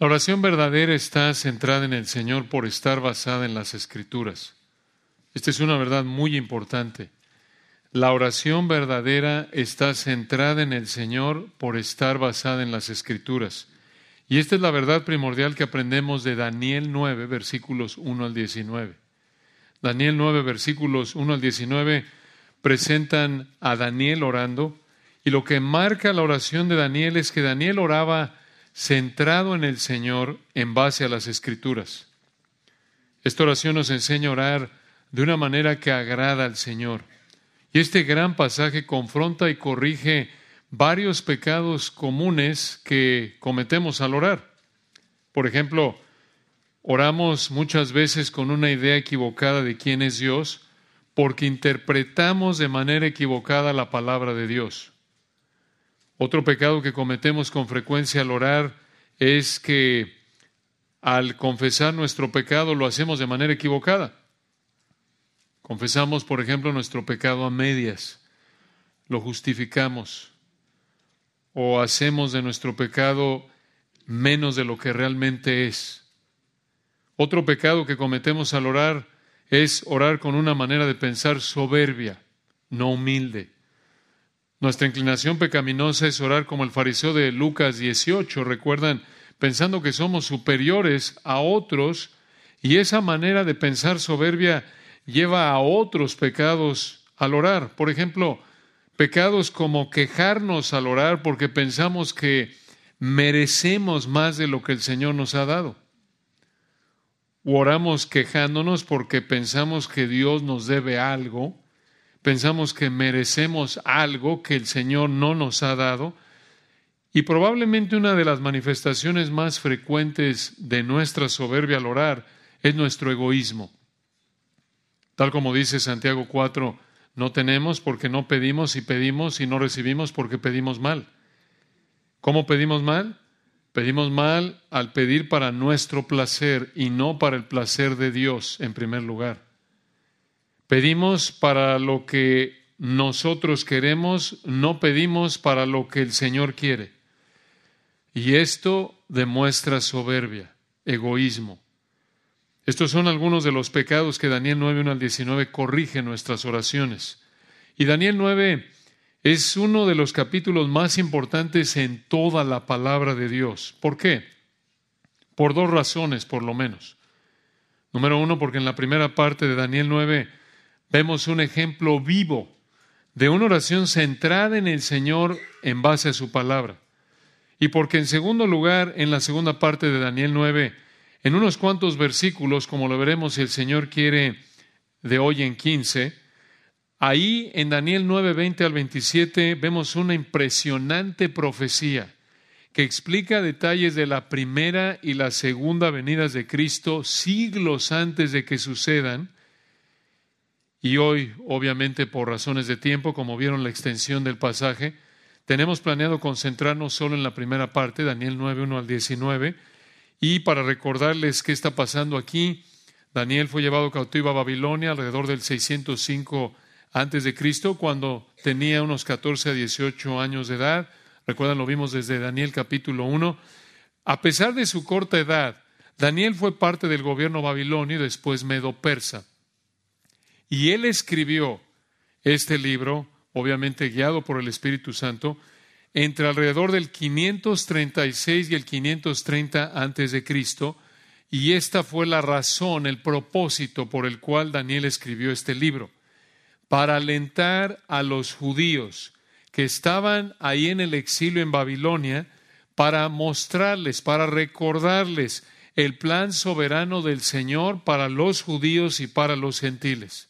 La oración verdadera está centrada en el Señor por estar basada en las Escrituras. Esta es una verdad muy importante. La oración verdadera está centrada en el Señor por estar basada en las Escrituras. Y esta es la verdad primordial que aprendemos de Daniel 9, versículos 1 al 19. Daniel 9, versículos 1 al 19 presentan a Daniel orando y lo que marca la oración de Daniel es que Daniel oraba centrado en el Señor en base a las Escrituras. Esta oración nos enseña a orar de una manera que agrada al Señor. Y este gran pasaje confronta y corrige varios pecados comunes que cometemos al orar. Por ejemplo, oramos muchas veces con una idea equivocada de quién es Dios porque interpretamos de manera equivocada la palabra de Dios. Otro pecado que cometemos con frecuencia al orar es que al confesar nuestro pecado lo hacemos de manera equivocada. Confesamos, por ejemplo, nuestro pecado a medias, lo justificamos, o hacemos de nuestro pecado menos de lo que realmente es. Otro pecado que cometemos al orar es orar con una manera de pensar soberbia, no humilde. Nuestra inclinación pecaminosa es orar como el fariseo de Lucas 18, recuerdan, pensando que somos superiores a otros, y esa manera de pensar soberbia lleva a otros pecados al orar. Por ejemplo, Pecados como quejarnos al orar porque pensamos que merecemos más de lo que el Señor nos ha dado. O oramos quejándonos porque pensamos que Dios nos debe algo, pensamos que merecemos algo que el Señor no nos ha dado. Y probablemente una de las manifestaciones más frecuentes de nuestra soberbia al orar es nuestro egoísmo. Tal como dice Santiago 4, no tenemos porque no pedimos y pedimos y no recibimos porque pedimos mal. ¿Cómo pedimos mal? Pedimos mal al pedir para nuestro placer y no para el placer de Dios en primer lugar. Pedimos para lo que nosotros queremos, no pedimos para lo que el Señor quiere. Y esto demuestra soberbia, egoísmo. Estos son algunos de los pecados que Daniel 9, 1 al 19 corrige nuestras oraciones. Y Daniel 9 es uno de los capítulos más importantes en toda la palabra de Dios. ¿Por qué? Por dos razones, por lo menos. Número uno, porque en la primera parte de Daniel 9 vemos un ejemplo vivo de una oración centrada en el Señor en base a su palabra. Y porque en segundo lugar, en la segunda parte de Daniel 9, en unos cuantos versículos, como lo veremos si el Señor quiere de hoy en 15, ahí en Daniel 9, 20 al 27 vemos una impresionante profecía que explica detalles de la primera y la segunda venidas de Cristo siglos antes de que sucedan. Y hoy, obviamente por razones de tiempo, como vieron la extensión del pasaje, tenemos planeado concentrarnos solo en la primera parte, Daniel 9, 1 al 19, y para recordarles qué está pasando aquí, Daniel fue llevado cautivo a Babilonia alrededor del 605 antes de Cristo, cuando tenía unos 14 a 18 años de edad. Recuerdan, lo vimos desde Daniel capítulo 1. A pesar de su corta edad, Daniel fue parte del gobierno babilonio y después medo-persa. Y él escribió este libro, obviamente guiado por el Espíritu Santo, entre alrededor del 536 y el 530 antes de Cristo, y esta fue la razón, el propósito por el cual Daniel escribió este libro, para alentar a los judíos que estaban ahí en el exilio en Babilonia, para mostrarles, para recordarles el plan soberano del Señor para los judíos y para los gentiles.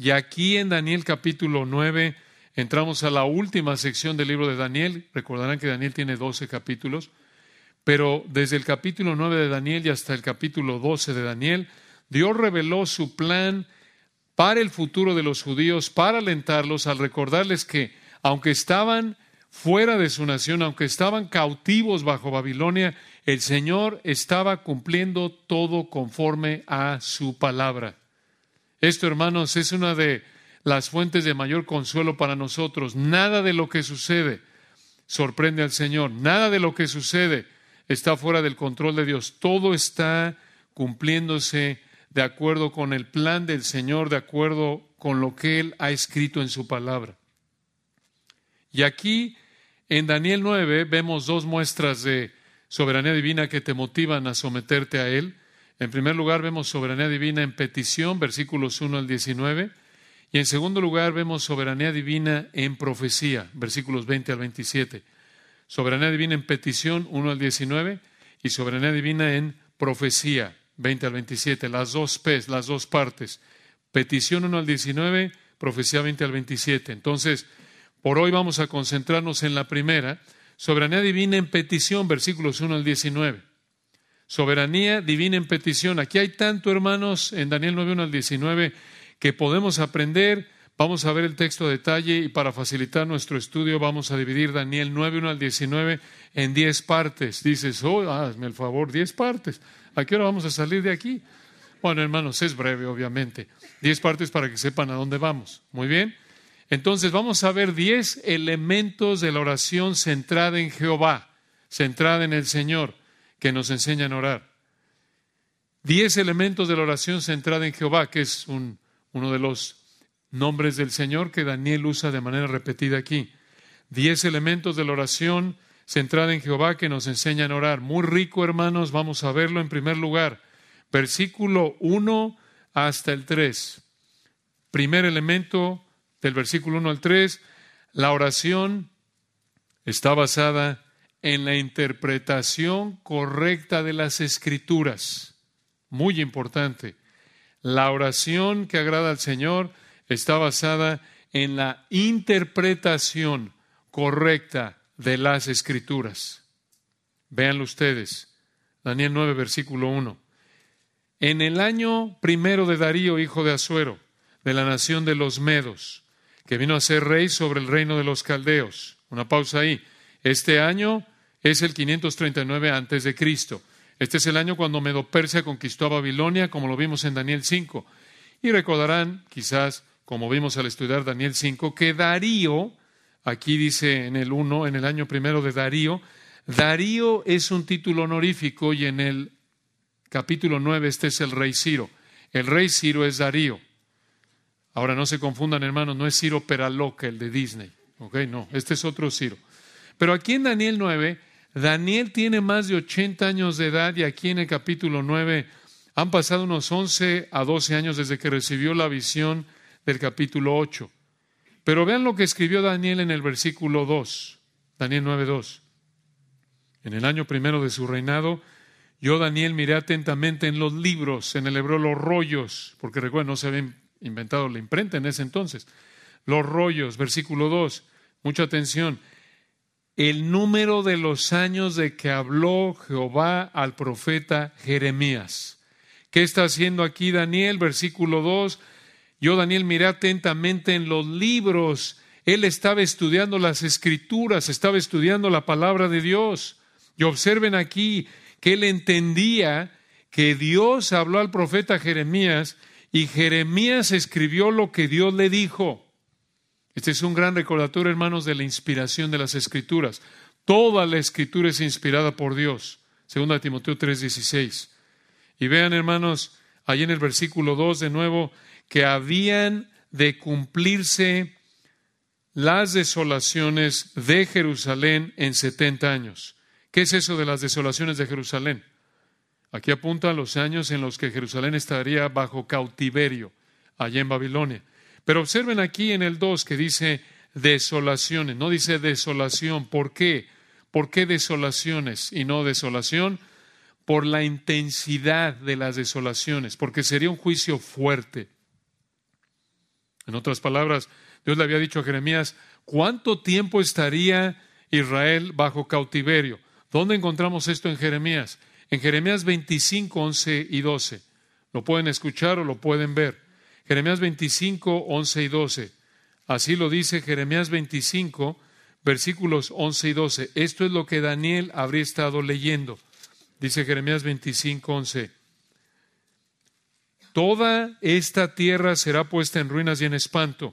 Y aquí en Daniel capítulo 9 Entramos a la última sección del libro de Daniel. Recordarán que Daniel tiene 12 capítulos. Pero desde el capítulo 9 de Daniel y hasta el capítulo 12 de Daniel, Dios reveló su plan para el futuro de los judíos, para alentarlos, al recordarles que aunque estaban fuera de su nación, aunque estaban cautivos bajo Babilonia, el Señor estaba cumpliendo todo conforme a su palabra. Esto, hermanos, es una de las fuentes de mayor consuelo para nosotros. Nada de lo que sucede sorprende al Señor. Nada de lo que sucede está fuera del control de Dios. Todo está cumpliéndose de acuerdo con el plan del Señor, de acuerdo con lo que Él ha escrito en su palabra. Y aquí en Daniel 9 vemos dos muestras de soberanía divina que te motivan a someterte a Él. En primer lugar vemos soberanía divina en petición, versículos 1 al 19. Y en segundo lugar vemos soberanía divina en profecía, versículos 20 al 27. Soberanía divina en petición, 1 al 19, y soberanía divina en profecía, 20 al 27. Las dos P's, las dos partes. Petición 1 al 19, profecía 20 al 27. Entonces, por hoy vamos a concentrarnos en la primera, soberanía divina en petición, versículos 1 al 19. Soberanía divina en petición. Aquí hay tanto, hermanos, en Daniel 9, 1 al 19, que podemos aprender. Vamos a ver el texto a detalle y para facilitar nuestro estudio vamos a dividir Daniel 9, 1 al 19 en 10 partes. Dices, oh, hazme el favor, 10 partes. ¿A qué hora vamos a salir de aquí? Bueno, hermanos, es breve, obviamente. 10 partes para que sepan a dónde vamos. Muy bien. Entonces vamos a ver 10 elementos de la oración centrada en Jehová, centrada en el Señor, que nos enseñan a orar. 10 elementos de la oración centrada en Jehová, que es un uno de los nombres del Señor que Daniel usa de manera repetida aquí. Diez elementos de la oración centrada en Jehová que nos enseñan a orar. Muy rico, hermanos, vamos a verlo en primer lugar. Versículo 1 hasta el 3. Primer elemento del versículo 1 al 3, la oración está basada en la interpretación correcta de las escrituras. Muy importante. La oración que agrada al Señor está basada en la interpretación correcta de las escrituras. Véanlo ustedes. Daniel 9, versículo 1. En el año primero de Darío, hijo de Asuero, de la nación de los Medos, que vino a ser rey sobre el reino de los Caldeos. Una pausa ahí. Este año es el 539 antes de Cristo. Este es el año cuando Medo Persia conquistó a Babilonia, como lo vimos en Daniel 5. Y recordarán, quizás, como vimos al estudiar Daniel 5, que Darío, aquí dice en el 1, en el año primero de Darío, Darío es un título honorífico y en el capítulo 9 este es el rey Ciro. El rey Ciro es Darío. Ahora no se confundan, hermanos, no es Ciro Peraloca, el de Disney. No, este es otro Ciro. Pero aquí en Daniel 9 Daniel tiene más de 80 años de edad y aquí en el capítulo 9 han pasado unos 11 a 12 años desde que recibió la visión del capítulo 8. Pero vean lo que escribió Daniel en el versículo 2, Daniel 9.2. En el año primero de su reinado, yo, Daniel, miré atentamente en los libros, en el hebreo los rollos, porque recuerden, no se había inventado la imprenta en ese entonces. Los rollos, versículo 2, mucha atención el número de los años de que habló Jehová al profeta Jeremías. ¿Qué está haciendo aquí Daniel? Versículo 2. Yo, Daniel, miré atentamente en los libros. Él estaba estudiando las escrituras, estaba estudiando la palabra de Dios. Y observen aquí que él entendía que Dios habló al profeta Jeremías y Jeremías escribió lo que Dios le dijo. Este es un gran recordatorio, hermanos, de la inspiración de las Escrituras. Toda la Escritura es inspirada por Dios. Segunda Timoteo 3:16. Y vean, hermanos, ahí en el versículo 2 de nuevo, que habían de cumplirse las desolaciones de Jerusalén en 70 años. ¿Qué es eso de las desolaciones de Jerusalén? Aquí apunta los años en los que Jerusalén estaría bajo cautiverio, allá en Babilonia. Pero observen aquí en el 2 que dice desolaciones, no dice desolación. ¿Por qué? ¿Por qué desolaciones y no desolación? Por la intensidad de las desolaciones, porque sería un juicio fuerte. En otras palabras, Dios le había dicho a Jeremías, ¿cuánto tiempo estaría Israel bajo cautiverio? ¿Dónde encontramos esto en Jeremías? En Jeremías 25, 11 y 12. Lo pueden escuchar o lo pueden ver. Jeremías 25, 11 y 12. Así lo dice Jeremías 25, versículos 11 y 12. Esto es lo que Daniel habría estado leyendo. Dice Jeremías 25, 11. Toda esta tierra será puesta en ruinas y en espanto,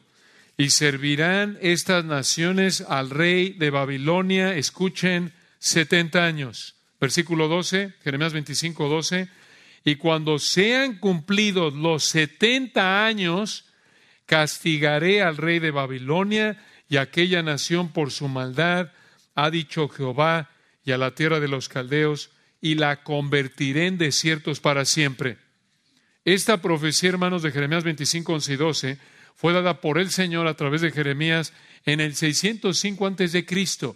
y servirán estas naciones al rey de Babilonia, escuchen, setenta años. Versículo 12, Jeremías 25, 12. Y cuando sean cumplidos los setenta años, castigaré al rey de Babilonia y a aquella nación por su maldad, ha dicho Jehová, y a la tierra de los caldeos, y la convertiré en desiertos para siempre. Esta profecía, hermanos, de Jeremías 25, 11 y 12, fue dada por el Señor a través de Jeremías en el 605 antes de Cristo,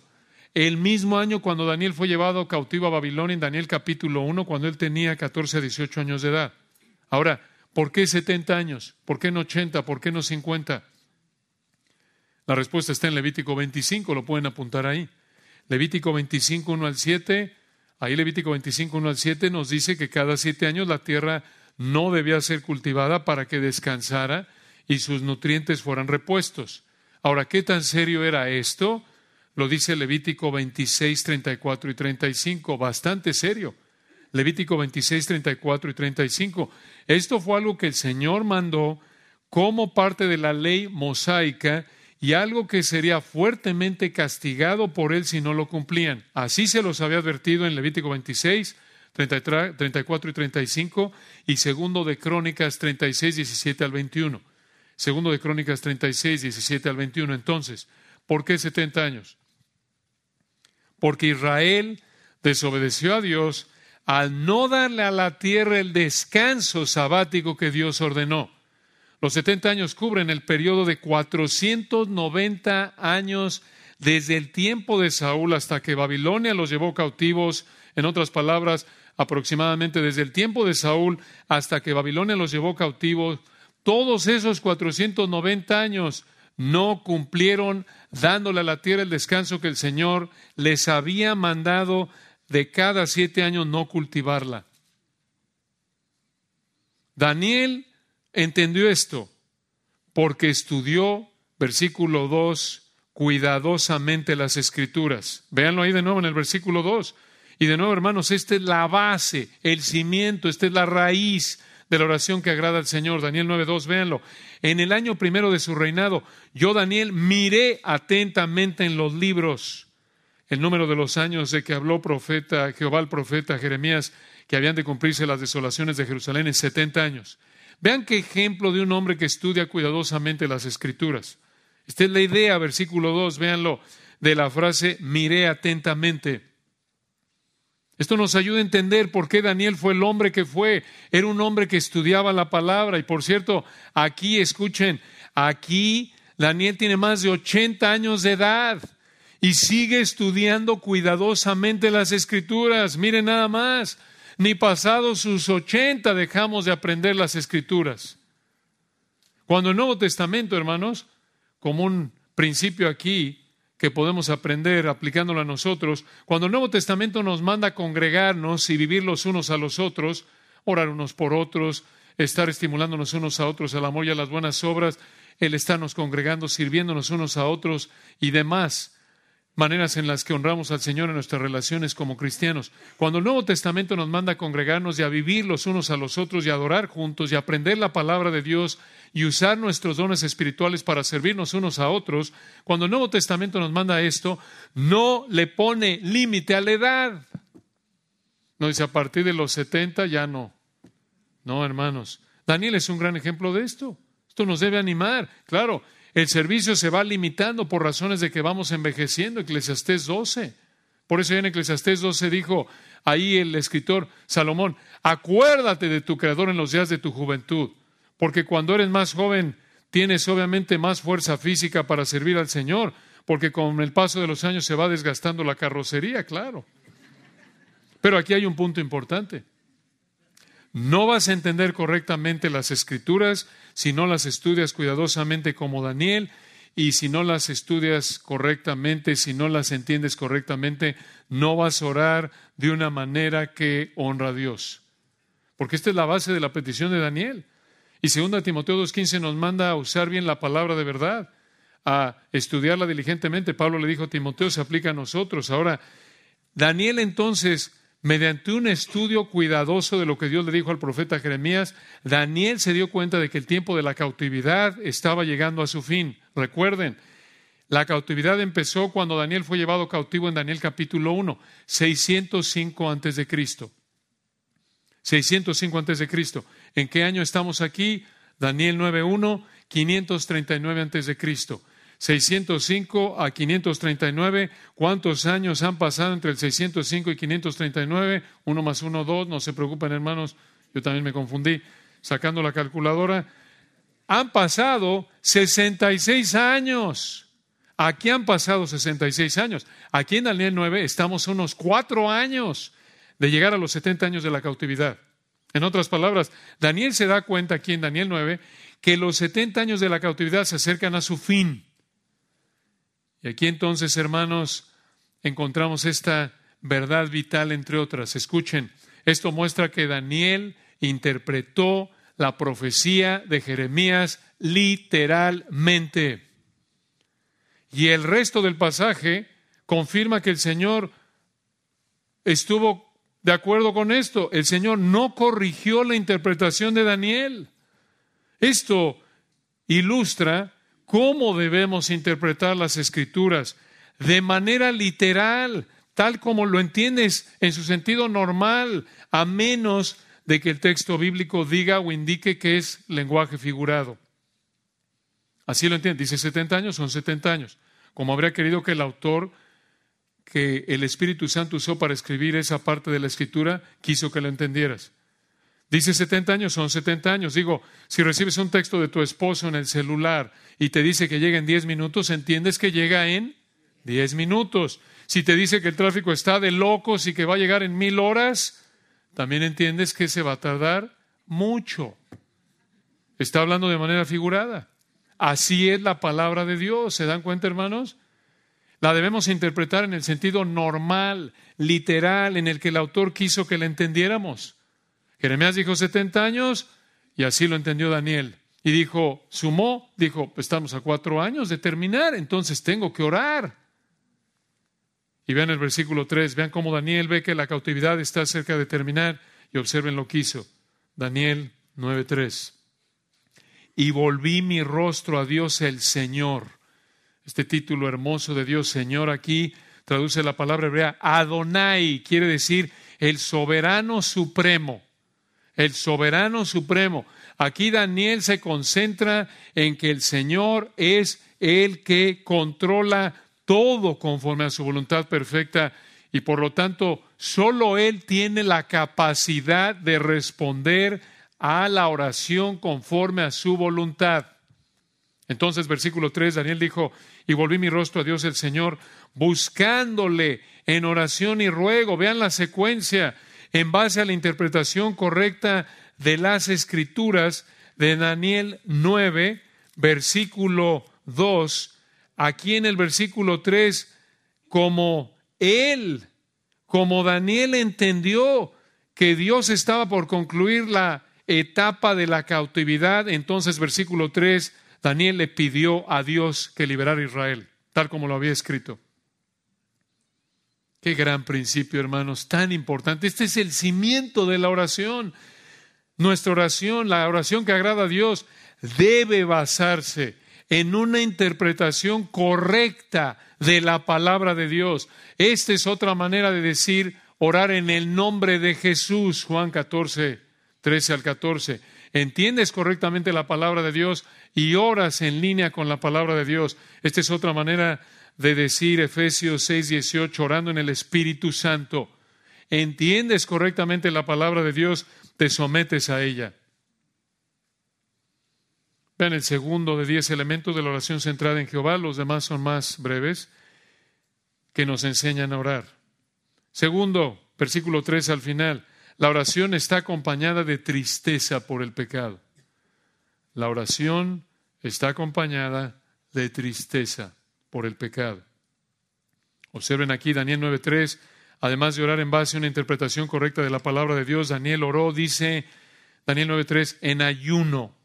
el mismo año cuando Daniel fue llevado cautivo a Babilonia en Daniel capítulo 1, cuando él tenía 14 a 18 años de edad. Ahora, ¿por qué 70 años? ¿Por qué no 80? ¿Por qué no 50? La respuesta está en Levítico 25, lo pueden apuntar ahí. Levítico 25, 1 al 7, ahí Levítico 25, 1 al 7 nos dice que cada siete años la tierra no debía ser cultivada para que descansara y sus nutrientes fueran repuestos. Ahora, ¿qué tan serio era esto? Lo dice Levítico 26, 34 y 35, bastante serio. Levítico 26, 34 y 35. Esto fue algo que el Señor mandó como parte de la ley mosaica y algo que sería fuertemente castigado por él si no lo cumplían. Así se los había advertido en Levítico 26, 34 y 35 y segundo de Crónicas 36, 17 al 21. Segundo de Crónicas 36, 17 al 21. Entonces, ¿por qué 70 años? Porque Israel desobedeció a Dios al no darle a la tierra el descanso sabático que Dios ordenó. Los 70 años cubren el periodo de 490 años desde el tiempo de Saúl hasta que Babilonia los llevó cautivos, en otras palabras, aproximadamente desde el tiempo de Saúl hasta que Babilonia los llevó cautivos, todos esos 490 años no cumplieron dándole a la tierra el descanso que el Señor les había mandado de cada siete años no cultivarla. Daniel entendió esto porque estudió, versículo 2, cuidadosamente las escrituras. Véanlo ahí de nuevo en el versículo 2. Y de nuevo, hermanos, esta es la base, el cimiento, esta es la raíz de la oración que agrada al Señor. Daniel 9.2, véanlo. En el año primero de su reinado, yo, Daniel, miré atentamente en los libros el número de los años de que habló profeta, Jehová el profeta Jeremías, que habían de cumplirse las desolaciones de Jerusalén en 70 años. Vean qué ejemplo de un hombre que estudia cuidadosamente las escrituras. Esta es la idea, versículo 2, véanlo, de la frase miré atentamente. Esto nos ayuda a entender por qué Daniel fue el hombre que fue. Era un hombre que estudiaba la palabra. Y por cierto, aquí escuchen, aquí Daniel tiene más de 80 años de edad y sigue estudiando cuidadosamente las escrituras. Miren nada más, ni pasados sus 80 dejamos de aprender las escrituras. Cuando el Nuevo Testamento, hermanos, como un principio aquí, que podemos aprender aplicándolo a nosotros. Cuando el Nuevo Testamento nos manda a congregarnos y vivir los unos a los otros, orar unos por otros, estar estimulándonos unos a otros al amor y a las buenas obras, el estarnos congregando, sirviéndonos unos a otros y demás maneras en las que honramos al Señor en nuestras relaciones como cristianos. Cuando el Nuevo Testamento nos manda a congregarnos y a vivir los unos a los otros y a adorar juntos y aprender la palabra de Dios y usar nuestros dones espirituales para servirnos unos a otros, cuando el Nuevo Testamento nos manda esto, no le pone límite a la edad. No dice a partir de los 70 ya no. No, hermanos. Daniel es un gran ejemplo de esto. Esto nos debe animar. Claro, el servicio se va limitando por razones de que vamos envejeciendo. Eclesiastés 12. Por eso en Eclesiastés 12 dijo ahí el escritor Salomón, acuérdate de tu Creador en los días de tu juventud, porque cuando eres más joven tienes obviamente más fuerza física para servir al Señor, porque con el paso de los años se va desgastando la carrocería, claro. Pero aquí hay un punto importante. No vas a entender correctamente las escrituras si no las estudias cuidadosamente como Daniel y si no las estudias correctamente, si no las entiendes correctamente, no vas a orar de una manera que honra a Dios. Porque esta es la base de la petición de Daniel. Y segunda Timoteo 2.15 nos manda a usar bien la palabra de verdad, a estudiarla diligentemente. Pablo le dijo Timoteo, se aplica a nosotros. Ahora, Daniel entonces mediante un estudio cuidadoso de lo que Dios le dijo al profeta Jeremías, Daniel se dio cuenta de que el tiempo de la cautividad estaba llegando a su fin. Recuerden, La cautividad empezó cuando Daniel fue llevado cautivo en Daniel capítulo 1, 605 antes de Cristo. 605 antes de Cristo. ¿En qué año estamos aquí? Daniel 9.1, 539 antes de Cristo. 605 a 539, ¿cuántos años han pasado entre el 605 y 539? Uno más uno, dos, no se preocupen hermanos, yo también me confundí sacando la calculadora. Han pasado 66 años. Aquí han pasado 66 años. Aquí en Daniel 9 estamos unos cuatro años de llegar a los 70 años de la cautividad. En otras palabras, Daniel se da cuenta aquí en Daniel 9 que los 70 años de la cautividad se acercan a su fin. Y aquí entonces, hermanos, encontramos esta verdad vital entre otras. Escuchen, esto muestra que Daniel interpretó la profecía de Jeremías literalmente. Y el resto del pasaje confirma que el Señor estuvo de acuerdo con esto. El Señor no corrigió la interpretación de Daniel. Esto ilustra cómo debemos interpretar las escrituras de manera literal, tal como lo entiendes en su sentido normal, a menos de que el texto bíblico diga o indique que es lenguaje figurado. Así lo entiende. Dice 70 años, son 70 años. Como habría querido que el autor que el Espíritu Santo usó para escribir esa parte de la escritura, quiso que lo entendieras. Dice 70 años, son 70 años. Digo, si recibes un texto de tu esposo en el celular y te dice que llega en 10 minutos, entiendes que llega en 10 minutos. Si te dice que el tráfico está de locos y que va a llegar en mil horas, también entiendes que se va a tardar mucho. Está hablando de manera figurada. Así es la palabra de Dios. ¿Se dan cuenta, hermanos? La debemos interpretar en el sentido normal, literal, en el que el autor quiso que la entendiéramos. Jeremías dijo 70 años y así lo entendió Daniel. Y dijo, sumó, dijo, estamos a cuatro años de terminar, entonces tengo que orar. Y vean el versículo 3, vean cómo Daniel ve que la cautividad está cerca de terminar y observen lo que hizo. Daniel 9.3. Y volví mi rostro a Dios el Señor. Este título hermoso de Dios Señor aquí traduce la palabra hebrea Adonai, quiere decir el soberano supremo el soberano supremo. Aquí Daniel se concentra en que el Señor es el que controla todo conforme a su voluntad perfecta y por lo tanto solo Él tiene la capacidad de responder a la oración conforme a su voluntad. Entonces, versículo 3, Daniel dijo, y volví mi rostro a Dios el Señor, buscándole en oración y ruego. Vean la secuencia en base a la interpretación correcta de las escrituras de Daniel 9, versículo 2, aquí en el versículo 3, como él, como Daniel entendió que Dios estaba por concluir la etapa de la cautividad, entonces versículo 3, Daniel le pidió a Dios que liberara a Israel, tal como lo había escrito. Qué gran principio, hermanos, tan importante. Este es el cimiento de la oración. Nuestra oración, la oración que agrada a Dios, debe basarse en una interpretación correcta de la palabra de Dios. Esta es otra manera de decir orar en el nombre de Jesús, Juan 14, 13 al 14. Entiendes correctamente la palabra de Dios y oras en línea con la palabra de Dios. Esta es otra manera de decir Efesios 6, 18, orando en el Espíritu Santo, entiendes correctamente la palabra de Dios, te sometes a ella. Vean el segundo de diez elementos de la oración centrada en Jehová, los demás son más breves, que nos enseñan a orar. Segundo, versículo 3 al final, la oración está acompañada de tristeza por el pecado. La oración está acompañada de tristeza por el pecado. Observen aquí Daniel 9.3, además de orar en base a una interpretación correcta de la palabra de Dios, Daniel oró, dice Daniel 9.3, en ayuno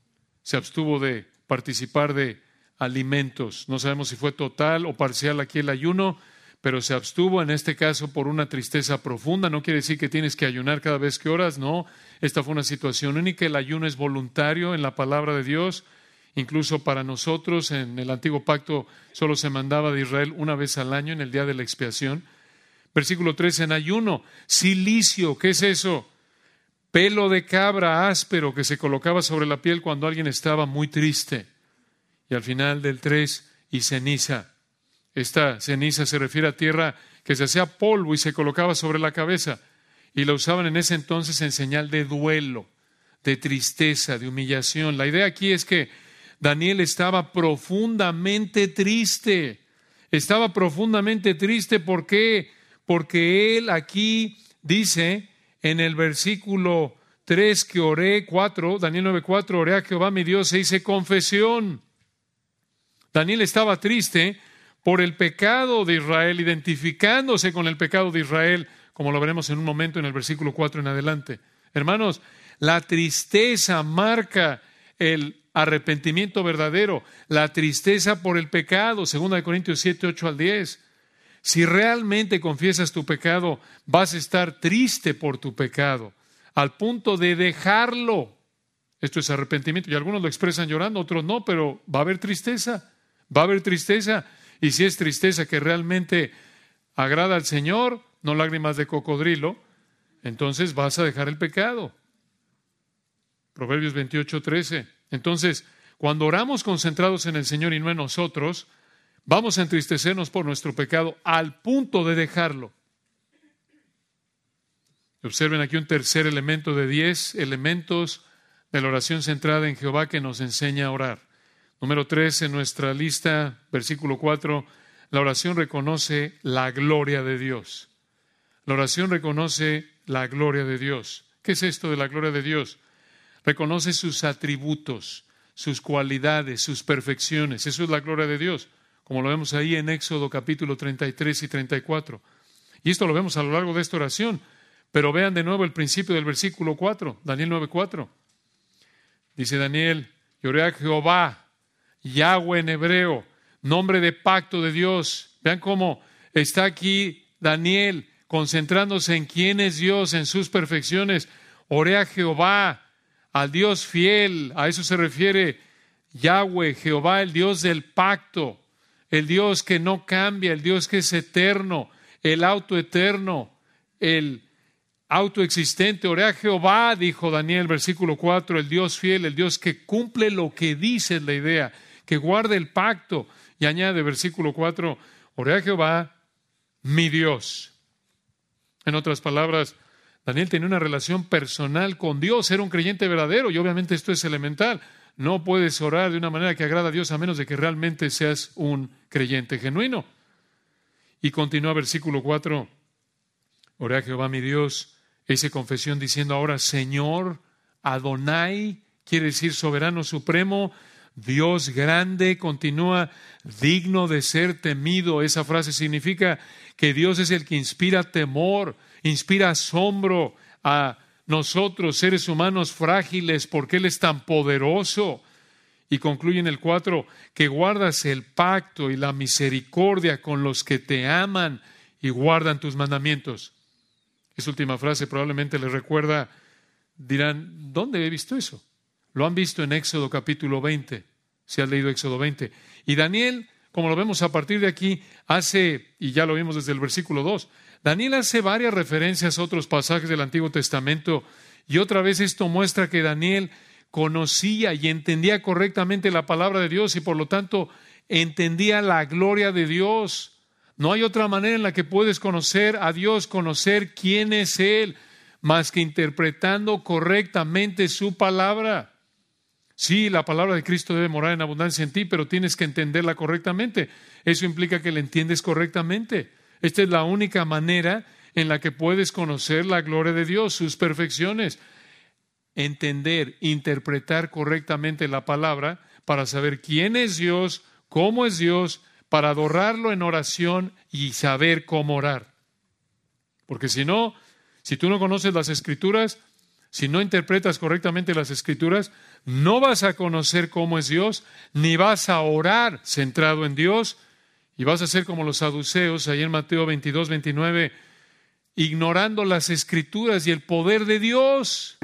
se abstuvo de participar de alimentos. No sabemos si fue total o parcial aquí el ayuno, pero se abstuvo en este caso por una tristeza profunda. No quiere decir que tienes que ayunar cada vez que oras, no. Esta fue una situación única. El ayuno es voluntario en la palabra de Dios Incluso para nosotros en el antiguo pacto solo se mandaba de Israel una vez al año en el día de la expiación. Versículo 13, en ayuno, silicio, ¿qué es eso? Pelo de cabra áspero que se colocaba sobre la piel cuando alguien estaba muy triste. Y al final del 3, y ceniza. Esta ceniza se refiere a tierra que se hacía polvo y se colocaba sobre la cabeza. Y la usaban en ese entonces en señal de duelo, de tristeza, de humillación. La idea aquí es que Daniel estaba profundamente triste. Estaba profundamente triste. ¿Por qué? Porque él aquí dice en el versículo 3 que oré, 4, Daniel 9, 4, oré a Jehová mi Dios e hice confesión. Daniel estaba triste por el pecado de Israel, identificándose con el pecado de Israel, como lo veremos en un momento en el versículo 4 en adelante. Hermanos, la tristeza marca el arrepentimiento verdadero, la tristeza por el pecado, 2 Corintios 7, 8 al 10. Si realmente confiesas tu pecado, vas a estar triste por tu pecado, al punto de dejarlo. Esto es arrepentimiento. Y algunos lo expresan llorando, otros no, pero va a haber tristeza. Va a haber tristeza. Y si es tristeza que realmente agrada al Señor, no lágrimas de cocodrilo, entonces vas a dejar el pecado. Proverbios 28, 13. Entonces, cuando oramos concentrados en el Señor y no en nosotros, vamos a entristecernos por nuestro pecado al punto de dejarlo. Observen aquí un tercer elemento de diez elementos de la oración centrada en Jehová que nos enseña a orar. Número tres en nuestra lista, versículo cuatro, la oración reconoce la gloria de Dios. La oración reconoce la gloria de Dios. ¿Qué es esto de la gloria de Dios? Reconoce sus atributos, sus cualidades, sus perfecciones. Eso es la gloria de Dios, como lo vemos ahí en Éxodo capítulo 33 y 34. Y esto lo vemos a lo largo de esta oración. Pero vean de nuevo el principio del versículo 4, Daniel 9:4. Dice Daniel, lloré a Jehová, Yahweh en hebreo, nombre de pacto de Dios. Vean cómo está aquí Daniel concentrándose en quién es Dios, en sus perfecciones. Oré a Jehová, al Dios fiel, a eso se refiere Yahweh, Jehová, el Dios del pacto, el Dios que no cambia, el Dios que es eterno, el auto eterno, el autoexistente. Oré a Jehová, dijo Daniel, versículo 4, el Dios fiel, el Dios que cumple lo que dice la idea, que guarda el pacto. Y añade, versículo 4, oré a Jehová, mi Dios. En otras palabras, Daniel tenía una relación personal con Dios, era un creyente verdadero y obviamente esto es elemental. No puedes orar de una manera que agrada a Dios a menos de que realmente seas un creyente genuino. Y continúa versículo 4. Oré a Jehová mi Dios, hice confesión diciendo ahora, Señor, Adonai, quiere decir soberano supremo, Dios grande, continúa digno de ser temido. Esa frase significa que Dios es el que inspira temor, inspira asombro a nosotros, seres humanos frágiles, porque Él es tan poderoso. Y concluye en el 4, que guardas el pacto y la misericordia con los que te aman y guardan tus mandamientos. Esa última frase probablemente les recuerda, dirán, ¿dónde he visto eso? Lo han visto en Éxodo capítulo 20, si has leído Éxodo 20. Y Daniel, como lo vemos a partir de aquí, hace, y ya lo vimos desde el versículo 2, Daniel hace varias referencias a otros pasajes del Antiguo Testamento y otra vez esto muestra que Daniel conocía y entendía correctamente la palabra de Dios y por lo tanto entendía la gloria de Dios. No hay otra manera en la que puedes conocer a Dios, conocer quién es Él, más que interpretando correctamente su palabra. Sí, la palabra de Cristo debe morar en abundancia en ti, pero tienes que entenderla correctamente. Eso implica que la entiendes correctamente. Esta es la única manera en la que puedes conocer la gloria de Dios, sus perfecciones, entender, interpretar correctamente la palabra para saber quién es Dios, cómo es Dios, para adorarlo en oración y saber cómo orar. Porque si no, si tú no conoces las escrituras, si no interpretas correctamente las escrituras, no vas a conocer cómo es Dios, ni vas a orar centrado en Dios, y vas a ser como los saduceos, ahí en Mateo 22, 29, ignorando las escrituras y el poder de Dios.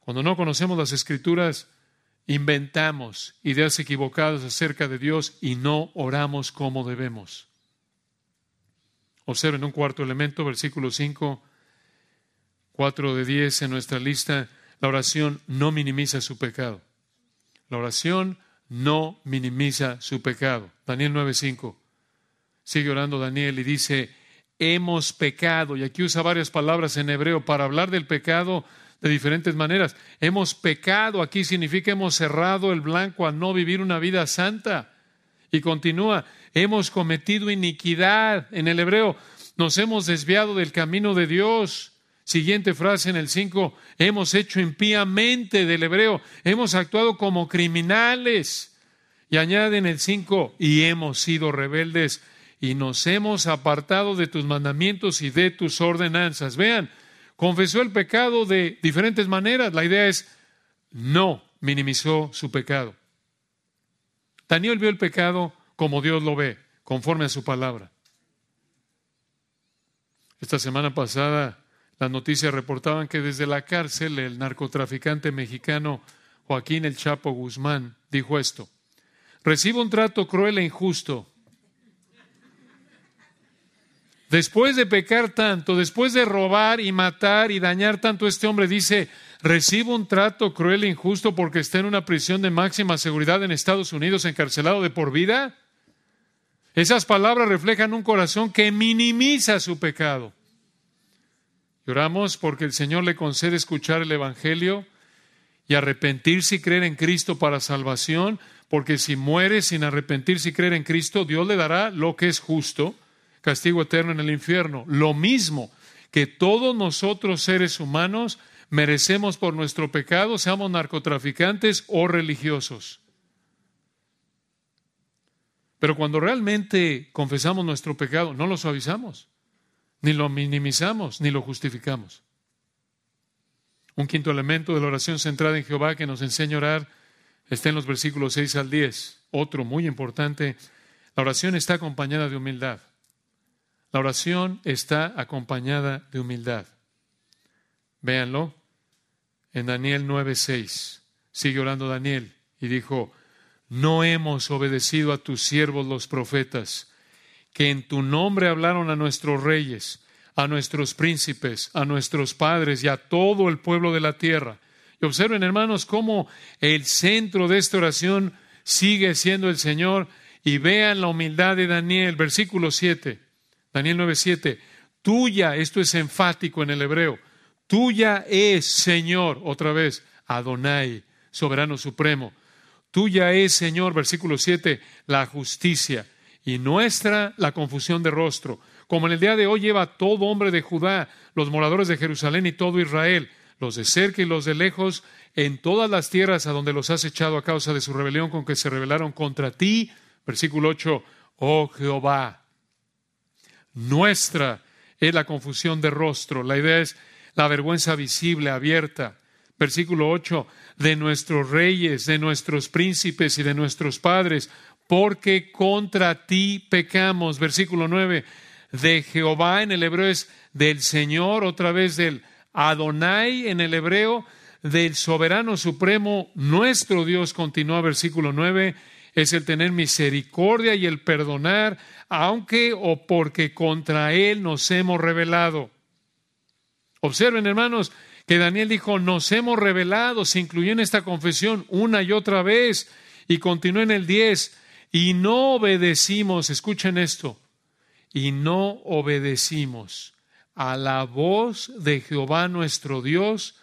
Cuando no conocemos las escrituras, inventamos ideas equivocadas acerca de Dios y no oramos como debemos. Observen un cuarto elemento, versículo 5, 4 de 10 en nuestra lista. La oración no minimiza su pecado. La oración no minimiza su pecado. Daniel 9:5. Sigue orando Daniel y dice, hemos pecado. Y aquí usa varias palabras en hebreo para hablar del pecado de diferentes maneras. Hemos pecado, aquí significa hemos cerrado el blanco a no vivir una vida santa. Y continúa, hemos cometido iniquidad. En el hebreo, nos hemos desviado del camino de Dios. Siguiente frase en el 5, hemos hecho impíamente del hebreo, hemos actuado como criminales. Y añade en el 5, y hemos sido rebeldes y nos hemos apartado de tus mandamientos y de tus ordenanzas. Vean, confesó el pecado de diferentes maneras. La idea es, no minimizó su pecado. Daniel vio el pecado como Dios lo ve, conforme a su palabra. Esta semana pasada las noticias reportaban que desde la cárcel el narcotraficante mexicano Joaquín El Chapo Guzmán dijo esto, recibo un trato cruel e injusto. Después de pecar tanto, después de robar y matar y dañar tanto, este hombre dice, recibo un trato cruel e injusto porque está en una prisión de máxima seguridad en Estados Unidos, encarcelado de por vida. Esas palabras reflejan un corazón que minimiza su pecado. Lloramos porque el Señor le concede escuchar el Evangelio y arrepentirse y creer en Cristo para salvación, porque si muere sin arrepentirse y creer en Cristo, Dios le dará lo que es justo, castigo eterno en el infierno. Lo mismo que todos nosotros seres humanos merecemos por nuestro pecado, seamos narcotraficantes o religiosos. Pero cuando realmente confesamos nuestro pecado, no lo suavizamos ni lo minimizamos, ni lo justificamos. Un quinto elemento de la oración centrada en Jehová que nos enseña a orar está en los versículos 6 al 10. Otro muy importante, la oración está acompañada de humildad. La oración está acompañada de humildad. Véanlo en Daniel 9:6. Sigue orando Daniel y dijo, no hemos obedecido a tus siervos los profetas que en tu nombre hablaron a nuestros reyes, a nuestros príncipes, a nuestros padres y a todo el pueblo de la tierra. Y observen, hermanos, cómo el centro de esta oración sigue siendo el Señor. Y vean la humildad de Daniel, versículo 7, Daniel 9:7. Tuya, esto es enfático en el hebreo, tuya es, Señor, otra vez, Adonai, soberano supremo. Tuya es, Señor, versículo 7, la justicia y nuestra la confusión de rostro, como en el día de hoy lleva todo hombre de Judá, los moradores de Jerusalén y todo Israel, los de cerca y los de lejos, en todas las tierras a donde los has echado a causa de su rebelión con que se rebelaron contra ti. Versículo 8, oh Jehová, nuestra es la confusión de rostro. La idea es la vergüenza visible, abierta. Versículo 8, de nuestros reyes, de nuestros príncipes y de nuestros padres, porque contra ti pecamos. Versículo 9, de Jehová en el hebreo es del Señor, otra vez del Adonai en el hebreo, del soberano supremo, nuestro Dios, continúa versículo 9, es el tener misericordia y el perdonar, aunque o porque contra Él nos hemos rebelado. Observen, hermanos, que Daniel dijo, nos hemos rebelado, se incluyó en esta confesión una y otra vez, y continúa en el 10, y no obedecimos, escuchen esto, y no obedecimos a la voz de Jehová nuestro Dios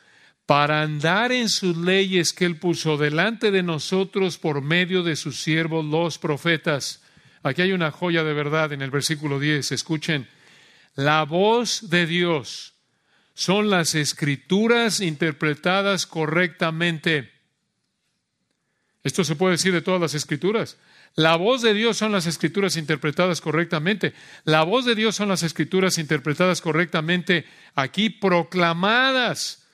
para andar en sus leyes que Él puso delante de nosotros por medio de sus siervos los profetas. Aquí hay una joya de verdad en el versículo 10. Escuchen, la voz de Dios son las escrituras interpretadas correctamente. Esto se puede decir de todas las escrituras. La voz de Dios son las escrituras interpretadas correctamente. La voz de Dios son las escrituras interpretadas correctamente aquí, proclamadas.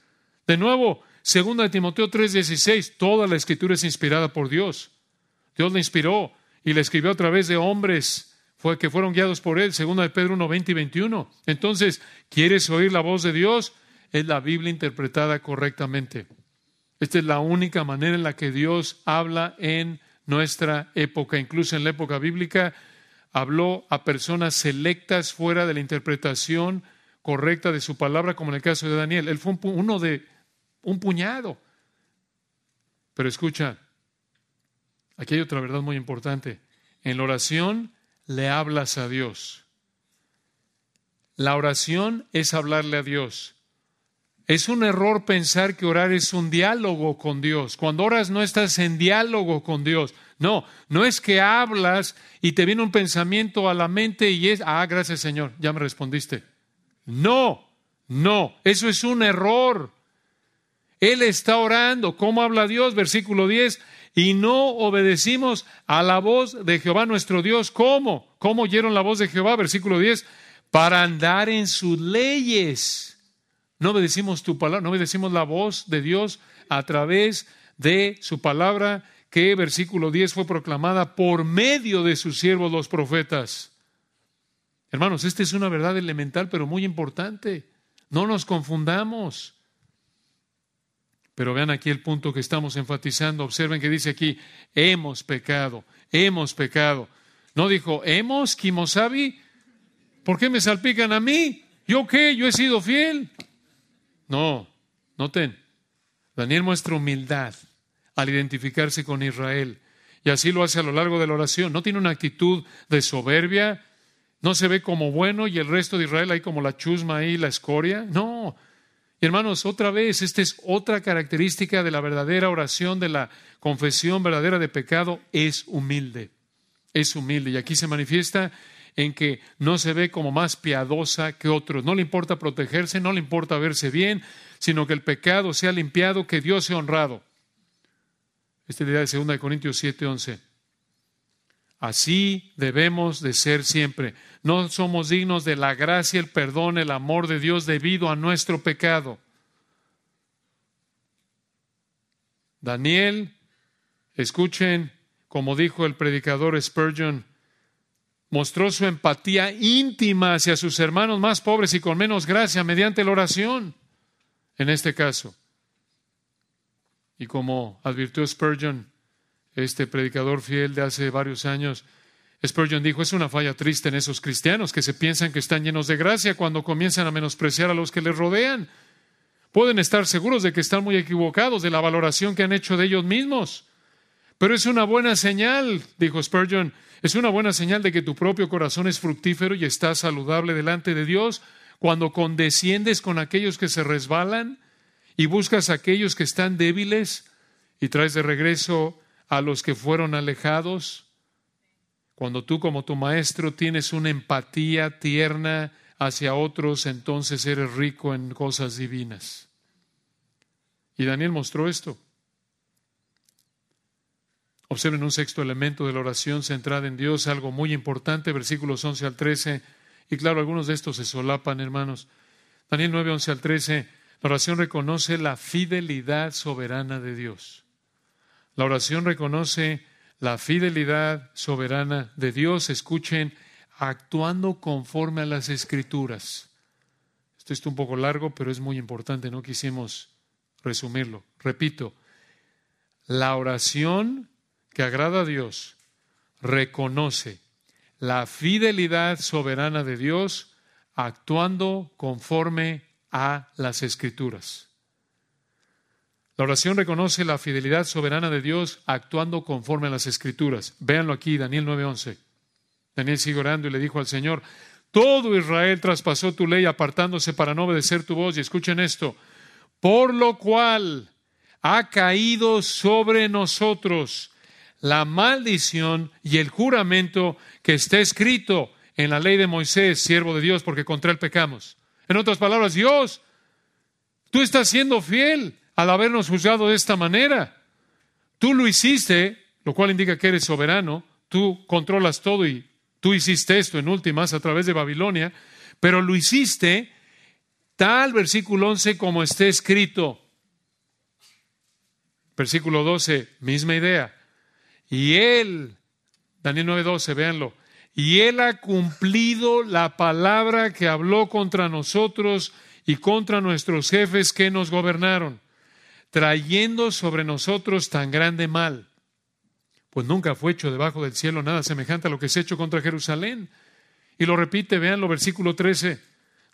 De nuevo, 2 Timoteo 3:16, toda la escritura es inspirada por Dios. Dios la inspiró y la escribió a través de hombres que fueron guiados por él, 2 de Pedro 1, 20 y 21. Entonces, ¿quieres oír la voz de Dios? Es la Biblia interpretada correctamente. Esta es la única manera en la que Dios habla en nuestra época, incluso en la época bíblica, habló a personas selectas fuera de la interpretación correcta de su palabra, como en el caso de Daniel. Él fue uno de un puñado. Pero escucha, aquí hay otra verdad muy importante. En la oración le hablas a Dios. La oración es hablarle a Dios. Es un error pensar que orar es un diálogo con Dios. Cuando oras no estás en diálogo con Dios. No, no es que hablas y te viene un pensamiento a la mente y es, ah, gracias Señor, ya me respondiste. No, no, eso es un error. Él está orando. ¿Cómo habla Dios? Versículo 10. Y no obedecimos a la voz de Jehová nuestro Dios. ¿Cómo? ¿Cómo oyeron la voz de Jehová? Versículo 10. Para andar en sus leyes no obedecimos tu palabra, no obedecimos la voz de Dios a través de su palabra que, versículo 10, fue proclamada por medio de sus siervos los profetas. Hermanos, esta es una verdad elemental, pero muy importante. No nos confundamos. Pero vean aquí el punto que estamos enfatizando. Observen que dice aquí, hemos pecado, hemos pecado. No dijo, hemos, Kimosabi, ¿por qué me salpican a mí? ¿Yo qué? Yo he sido fiel. No, noten, Daniel muestra humildad al identificarse con Israel. Y así lo hace a lo largo de la oración. No tiene una actitud de soberbia, no se ve como bueno y el resto de Israel ahí como la chusma ahí, la escoria. No. hermanos, otra vez, esta es otra característica de la verdadera oración, de la confesión verdadera de pecado, es humilde. Es humilde. Y aquí se manifiesta en que no se ve como más piadosa que otros. No le importa protegerse, no le importa verse bien, sino que el pecado sea limpiado, que Dios sea honrado. Esta idea de 2 Corintios 7:11. Así debemos de ser siempre. No somos dignos de la gracia, el perdón, el amor de Dios debido a nuestro pecado. Daniel, escuchen, como dijo el predicador Spurgeon, mostró su empatía íntima hacia sus hermanos más pobres y con menos gracia mediante la oración, en este caso. Y como advirtió Spurgeon, este predicador fiel de hace varios años, Spurgeon dijo, es una falla triste en esos cristianos que se piensan que están llenos de gracia cuando comienzan a menospreciar a los que les rodean. Pueden estar seguros de que están muy equivocados de la valoración que han hecho de ellos mismos. Pero es una buena señal, dijo Spurgeon, es una buena señal de que tu propio corazón es fructífero y está saludable delante de Dios cuando condesciendes con aquellos que se resbalan y buscas a aquellos que están débiles y traes de regreso a los que fueron alejados. Cuando tú como tu maestro tienes una empatía tierna hacia otros, entonces eres rico en cosas divinas. Y Daniel mostró esto. Observen un sexto elemento de la oración centrada en Dios, algo muy importante, versículos 11 al 13. Y claro, algunos de estos se solapan, hermanos. Daniel 9, 11 al 13. La oración reconoce la fidelidad soberana de Dios. La oración reconoce la fidelidad soberana de Dios. Escuchen, actuando conforme a las escrituras. Esto está un poco largo, pero es muy importante. No quisimos resumirlo. Repito, la oración que agrada a Dios reconoce la fidelidad soberana de Dios actuando conforme a las escrituras. La oración reconoce la fidelidad soberana de Dios actuando conforme a las escrituras. Véanlo aquí, Daniel 9:11. Daniel sigue orando y le dijo al Señor, todo Israel traspasó tu ley apartándose para no obedecer tu voz. Y escuchen esto, por lo cual ha caído sobre nosotros la maldición y el juramento que está escrito en la ley de Moisés, siervo de Dios, porque contra él pecamos. En otras palabras, Dios, tú estás siendo fiel al habernos juzgado de esta manera. Tú lo hiciste, lo cual indica que eres soberano, tú controlas todo y tú hiciste esto en últimas a través de Babilonia, pero lo hiciste tal versículo 11 como está escrito. Versículo 12, misma idea. Y Él, Daniel 9:12, véanlo, y Él ha cumplido la palabra que habló contra nosotros y contra nuestros jefes que nos gobernaron. trayendo sobre nosotros tan grande mal. Pues nunca fue hecho debajo del cielo nada semejante a lo que se ha hecho contra Jerusalén. Y lo repite, veanlo, versículo 13,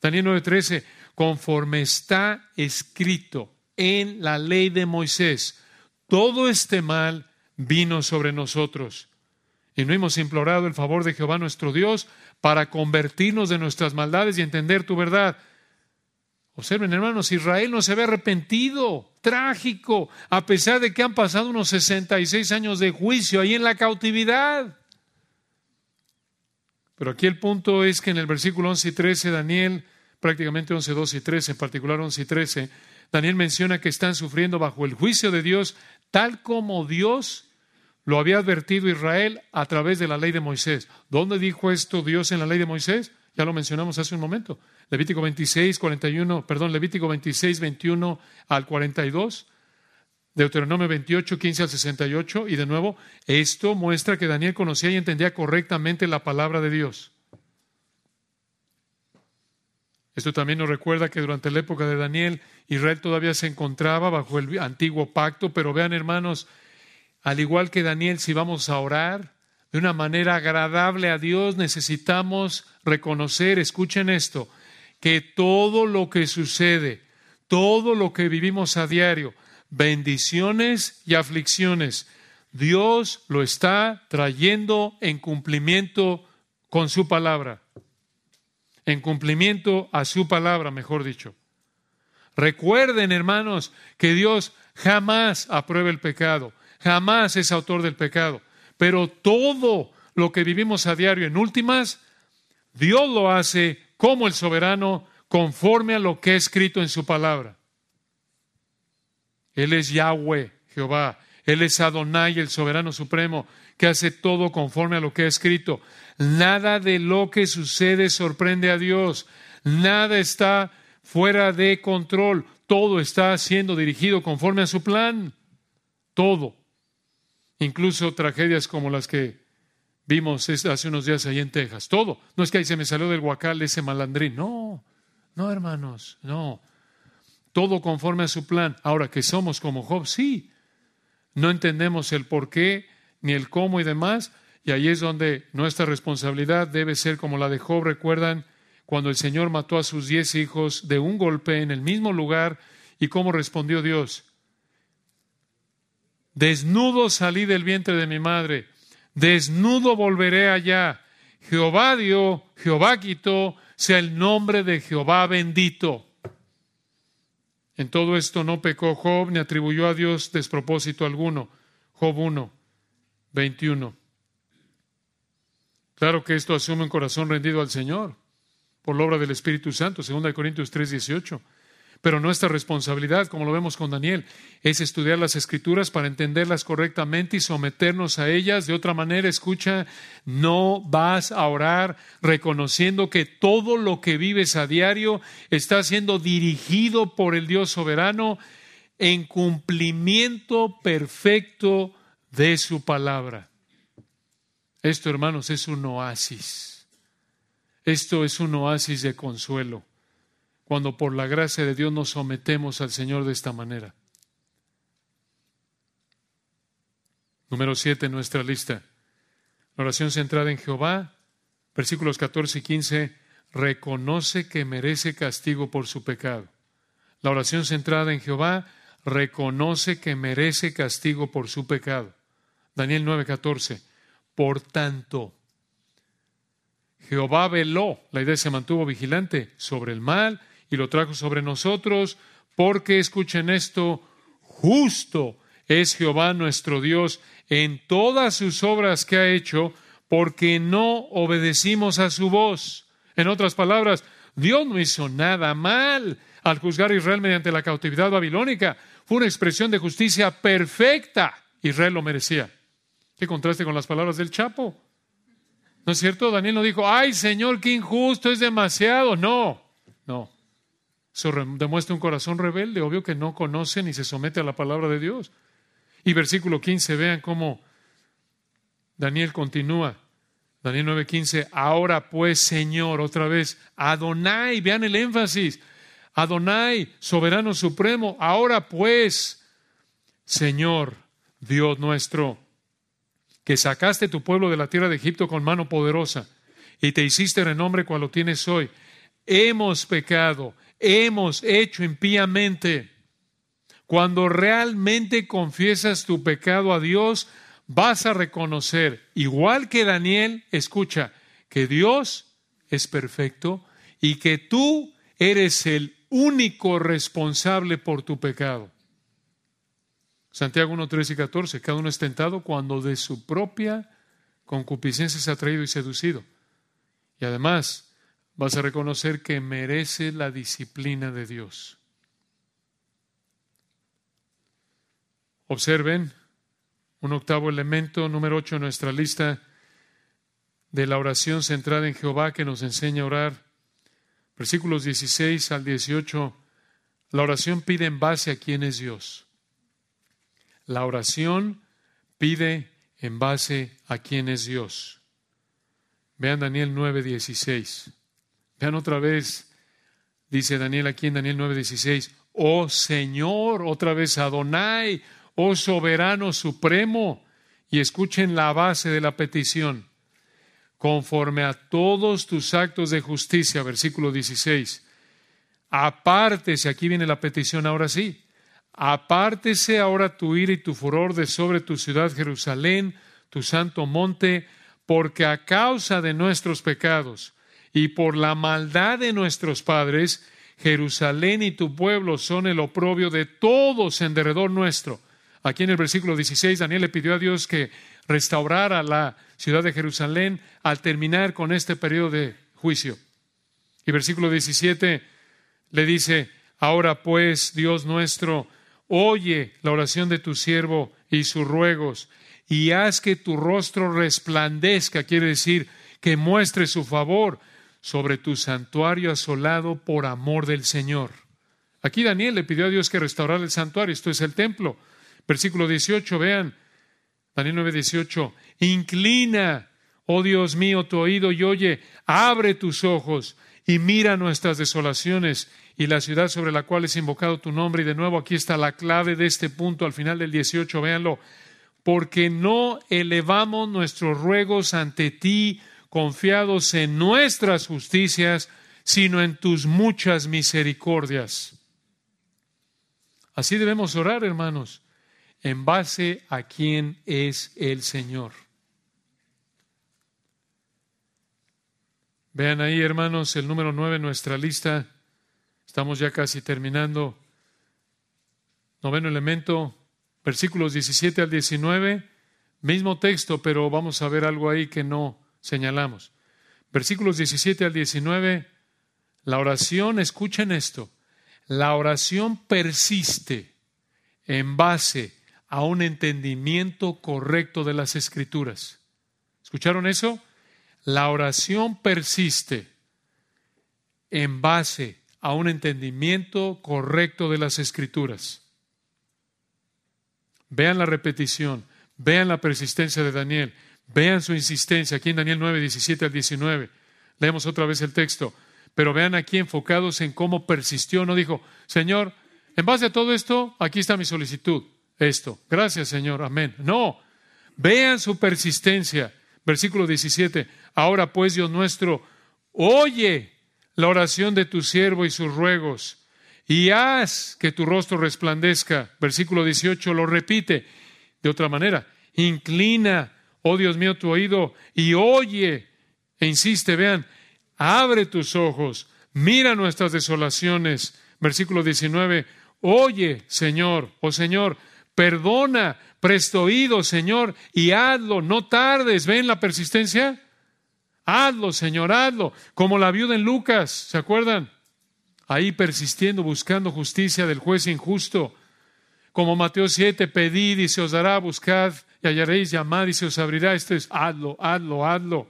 Daniel 9:13, conforme está escrito en la ley de Moisés, todo este mal vino sobre nosotros. Y no hemos implorado el favor de Jehová nuestro Dios para convertirnos de nuestras maldades y entender tu verdad. Observen, hermanos, Israel no se ve arrepentido, trágico, a pesar de que han pasado unos 66 años de juicio ahí en la cautividad. Pero aquí el punto es que en el versículo 11 y 13, Daniel, prácticamente 11, 12 y 13, en particular 11 y 13, Daniel menciona que están sufriendo bajo el juicio de Dios, tal como Dios lo había advertido Israel a través de la ley de Moisés. ¿Dónde dijo esto Dios en la ley de Moisés? Ya lo mencionamos hace un momento. Levítico 26, 41, perdón, Levítico 26, 21 al 42. Deuteronomio 28, 15 al 68. Y de nuevo, esto muestra que Daniel conocía y entendía correctamente la palabra de Dios. Esto también nos recuerda que durante la época de Daniel, Israel todavía se encontraba bajo el antiguo pacto, pero vean hermanos, al igual que Daniel, si vamos a orar de una manera agradable a Dios, necesitamos reconocer, escuchen esto, que todo lo que sucede, todo lo que vivimos a diario, bendiciones y aflicciones, Dios lo está trayendo en cumplimiento con su palabra, en cumplimiento a su palabra, mejor dicho. Recuerden, hermanos, que Dios jamás aprueba el pecado jamás es autor del pecado. Pero todo lo que vivimos a diario, en últimas, Dios lo hace como el soberano, conforme a lo que es escrito en su palabra. Él es Yahweh, Jehová. Él es Adonai, el soberano supremo, que hace todo conforme a lo que ha escrito. Nada de lo que sucede sorprende a Dios. Nada está fuera de control. Todo está siendo dirigido conforme a su plan. Todo. Incluso tragedias como las que vimos hace unos días ahí en Texas. Todo. No es que ahí se me salió del guacal ese malandrín. No, no, hermanos, no. Todo conforme a su plan. Ahora que somos como Job, sí. No entendemos el por qué, ni el cómo y demás. Y ahí es donde nuestra responsabilidad debe ser como la de Job. Recuerdan cuando el Señor mató a sus diez hijos de un golpe en el mismo lugar y cómo respondió Dios. Desnudo salí del vientre de mi madre, desnudo volveré allá. Jehová dio, Jehová quitó, sea el nombre de Jehová bendito. En todo esto no pecó Job ni atribuyó a Dios despropósito alguno. Job 1, 21. Claro que esto asume un corazón rendido al Señor por la obra del Espíritu Santo, 2 Corintios 3, 18. Pero nuestra responsabilidad, como lo vemos con Daniel, es estudiar las escrituras para entenderlas correctamente y someternos a ellas. De otra manera, escucha, no vas a orar reconociendo que todo lo que vives a diario está siendo dirigido por el Dios soberano en cumplimiento perfecto de su palabra. Esto, hermanos, es un oasis. Esto es un oasis de consuelo cuando por la gracia de Dios nos sometemos al Señor de esta manera. Número siete en nuestra lista. La oración centrada en Jehová, versículos 14 y 15, reconoce que merece castigo por su pecado. La oración centrada en Jehová reconoce que merece castigo por su pecado. Daniel 9:14. Por tanto, Jehová veló, la idea se mantuvo vigilante sobre el mal y lo trajo sobre nosotros, porque escuchen esto, justo es Jehová nuestro Dios en todas sus obras que ha hecho, porque no obedecimos a su voz. En otras palabras, Dios no hizo nada mal al juzgar a Israel mediante la cautividad babilónica. Fue una expresión de justicia perfecta. Israel lo merecía. ¿Qué contraste con las palabras del Chapo? ¿No es cierto? Daniel no dijo, ay Señor, qué injusto, es demasiado. No, no. Eso demuestra un corazón rebelde, obvio que no conoce ni se somete a la palabra de Dios. Y versículo 15, vean cómo Daniel continúa. Daniel 9:15, ahora pues Señor, otra vez, Adonai, vean el énfasis, Adonai, soberano supremo, ahora pues, Señor, Dios nuestro, que sacaste tu pueblo de la tierra de Egipto con mano poderosa y te hiciste renombre cual lo tienes hoy. Hemos pecado, hemos hecho impíamente. Cuando realmente confiesas tu pecado a Dios, vas a reconocer, igual que Daniel, escucha, que Dios es perfecto y que tú eres el único responsable por tu pecado. Santiago 1, 13 y 14, cada uno es tentado cuando de su propia concupiscencia se ha traído y seducido. Y además vas a reconocer que merece la disciplina de Dios. Observen un octavo elemento, número 8 en nuestra lista de la oración centrada en Jehová que nos enseña a orar. Versículos 16 al 18. La oración pide en base a quién es Dios. La oración pide en base a quién es Dios. Vean Daniel 9:16. Vean otra vez, dice Daniel aquí en Daniel 9:16, oh Señor, otra vez Adonai, oh soberano supremo. Y escuchen la base de la petición. Conforme a todos tus actos de justicia, versículo 16. Apártese, aquí viene la petición ahora sí, Apártese ahora tu ira y tu furor de sobre tu ciudad Jerusalén, tu santo monte, porque a causa de nuestros pecados y por la maldad de nuestros padres, Jerusalén y tu pueblo son el oprobio de todos en derredor nuestro. Aquí en el versículo 16, Daniel le pidió a Dios que restaurara la ciudad de Jerusalén al terminar con este periodo de juicio. Y versículo 17 le dice, ahora pues, Dios nuestro, Oye la oración de tu siervo y sus ruegos, y haz que tu rostro resplandezca, quiere decir que muestre su favor sobre tu santuario asolado por amor del Señor. Aquí Daniel le pidió a Dios que restaurara el santuario, esto es el templo. Versículo 18, vean, Daniel 9, 18, inclina, oh Dios mío, tu oído y oye, abre tus ojos y mira nuestras desolaciones y la ciudad sobre la cual es invocado tu nombre. Y de nuevo aquí está la clave de este punto al final del 18, véanlo. Porque no elevamos nuestros ruegos ante ti confiados en nuestras justicias, sino en tus muchas misericordias. Así debemos orar, hermanos, en base a quién es el Señor. Vean ahí, hermanos, el número nueve en nuestra lista. Estamos ya casi terminando. Noveno elemento, versículos 17 al 19, mismo texto, pero vamos a ver algo ahí que no señalamos. Versículos 17 al 19, la oración, escuchen esto, la oración persiste en base a un entendimiento correcto de las escrituras. ¿Escucharon eso? La oración persiste en base a un entendimiento correcto de las escrituras. Vean la repetición, vean la persistencia de Daniel, vean su insistencia aquí en Daniel 9, 17 al 19. Leemos otra vez el texto, pero vean aquí enfocados en cómo persistió, no dijo, Señor, en base a todo esto, aquí está mi solicitud, esto, gracias Señor, amén. No, vean su persistencia. Versículo 17, ahora pues Dios nuestro, oye la oración de tu siervo y sus ruegos, y haz que tu rostro resplandezca. Versículo 18 lo repite de otra manera. Inclina, oh Dios mío, tu oído y oye. E insiste, vean, abre tus ojos, mira nuestras desolaciones. Versículo 19, oye, Señor, oh Señor, perdona, presto oído, Señor, y hazlo, no tardes. ¿Ven la persistencia? Hazlo, Señor, hazlo. Como la viuda en Lucas, ¿se acuerdan? Ahí persistiendo, buscando justicia del juez injusto. Como Mateo 7, pedid y se os dará, buscad y hallaréis, llamad y se os abrirá. Esto es, hazlo, hazlo, hazlo.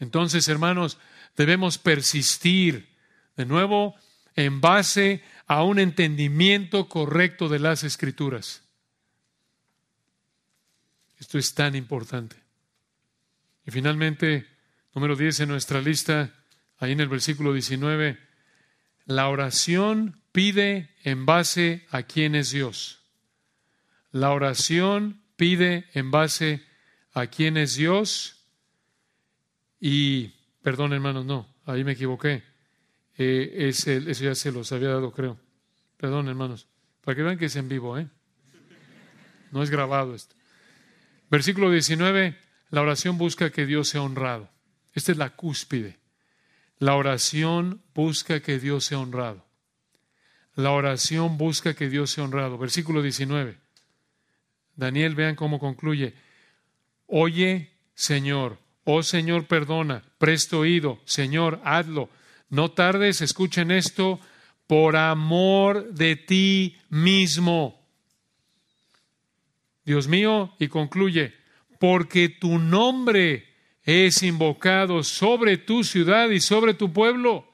Entonces, hermanos, debemos persistir de nuevo en base a un entendimiento correcto de las escrituras. Esto es tan importante. Y finalmente, número 10 en nuestra lista, ahí en el versículo 19, la oración pide en base a quién es Dios. La oración pide en base a quién es Dios y, perdón hermanos, no, ahí me equivoqué. Eh, es eso ya se los había dado, creo. Perdón hermanos, para que vean que es en vivo, ¿eh? No es grabado esto. Versículo 19, la oración busca que Dios sea honrado. Esta es la cúspide. La oración busca que Dios sea honrado. La oración busca que Dios sea honrado. Versículo 19. Daniel, vean cómo concluye. Oye, Señor, oh Señor, perdona, presto oído, Señor, hazlo. No tardes, escuchen esto, por amor de ti mismo. Dios mío, y concluye, porque tu nombre es invocado sobre tu ciudad y sobre tu pueblo.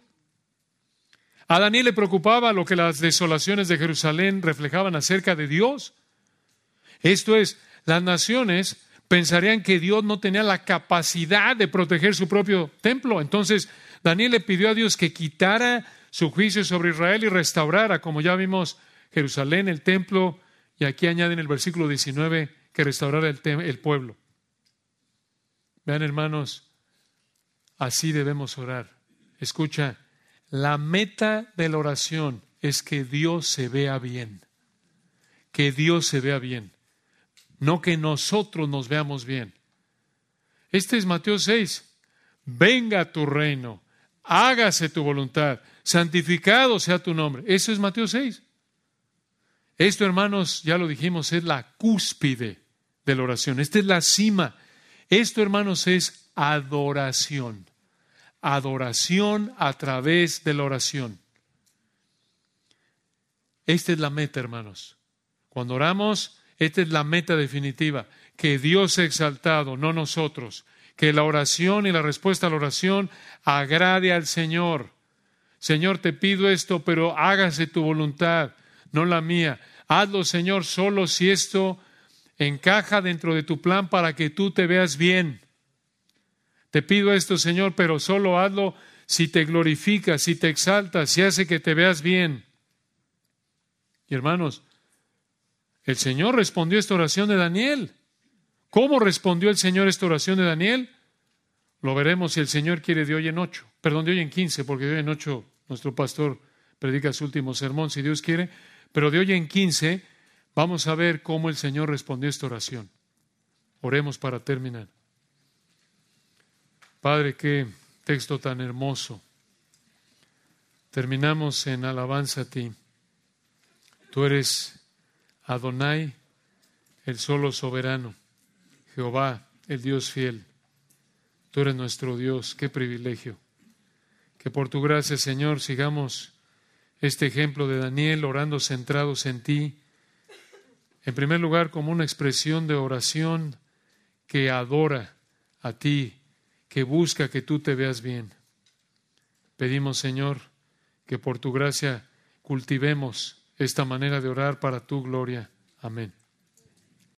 A Daniel le preocupaba lo que las desolaciones de Jerusalén reflejaban acerca de Dios. Esto es, las naciones pensarían que Dios no tenía la capacidad de proteger su propio templo. Entonces, Daniel le pidió a Dios que quitara su juicio sobre Israel y restaurara, como ya vimos, Jerusalén, el templo, y aquí añade en el versículo 19 que restaurara el, el pueblo. Vean, hermanos, así debemos orar. Escucha, la meta de la oración es que Dios se vea bien. Que Dios se vea bien. No que nosotros nos veamos bien. Este es Mateo 6. Venga tu reino, hágase tu voluntad, santificado sea tu nombre. Eso es Mateo 6. Esto, hermanos, ya lo dijimos, es la cúspide de la oración. Esta es la cima. Esto, hermanos, es adoración. Adoración a través de la oración. Esta es la meta, hermanos. Cuando oramos, esta es la meta definitiva. Que Dios sea exaltado, no nosotros. Que la oración y la respuesta a la oración agrade al Señor. Señor, te pido esto, pero hágase tu voluntad no la mía. Hazlo, Señor, solo si esto encaja dentro de tu plan para que tú te veas bien. Te pido esto, Señor, pero solo hazlo si te glorificas, si te exaltas, si hace que te veas bien. Y hermanos, el Señor respondió esta oración de Daniel. ¿Cómo respondió el Señor esta oración de Daniel? Lo veremos si el Señor quiere de hoy en ocho. Perdón, de hoy en quince, porque de hoy en ocho nuestro pastor predica su último sermón, si Dios quiere. Pero de hoy en 15 vamos a ver cómo el Señor respondió esta oración. Oremos para terminar. Padre, qué texto tan hermoso. Terminamos en alabanza a ti. Tú eres Adonai, el solo soberano, Jehová, el Dios fiel. Tú eres nuestro Dios, qué privilegio. Que por tu gracia, Señor, sigamos este ejemplo de Daniel orando centrados en ti, en primer lugar como una expresión de oración que adora a ti, que busca que tú te veas bien. Pedimos, Señor, que por tu gracia cultivemos esta manera de orar para tu gloria. Amén.